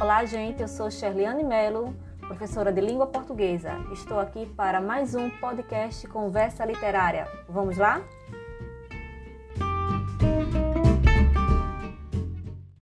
Olá, gente. Eu sou Sherliane Melo, professora de língua portuguesa. Estou aqui para mais um podcast Conversa Literária. Vamos lá?